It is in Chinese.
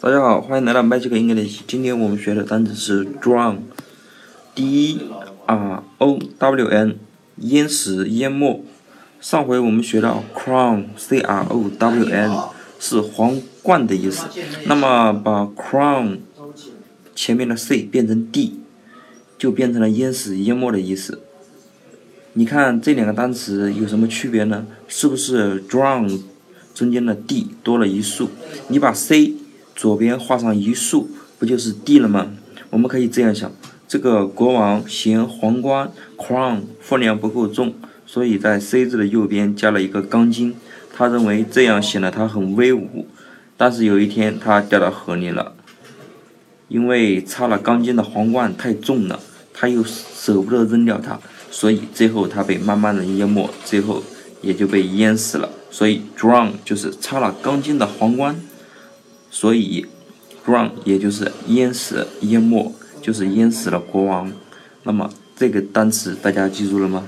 大家好，欢迎来到 Magic English。今天我们学的单词是 drown，D R O W N，淹死、淹没。上回我们学到 crown，C R O W N，是皇冠的意思。那么把 crown 前面的 C 变成 D，就变成了淹死、淹没的意思。你看这两个单词有什么区别呢？是不是 drown 中间的 D 多了一竖？你把 C 左边画上一竖，不就是 D 了吗？我们可以这样想：这个国王嫌皇冠 crown 分量不够重，所以在 C 字的右边加了一个钢筋。他认为这样显得他很威武。但是有一天他掉到河里了，因为插了钢筋的皇冠太重了，他又舍不得扔掉它，所以最后他被慢慢的淹没，最后也就被淹死了。所以 drown 就是插了钢筋的皇冠。所以，drown 也就是淹死、淹没，就是淹死了国王。那么这个单词大家记住了吗？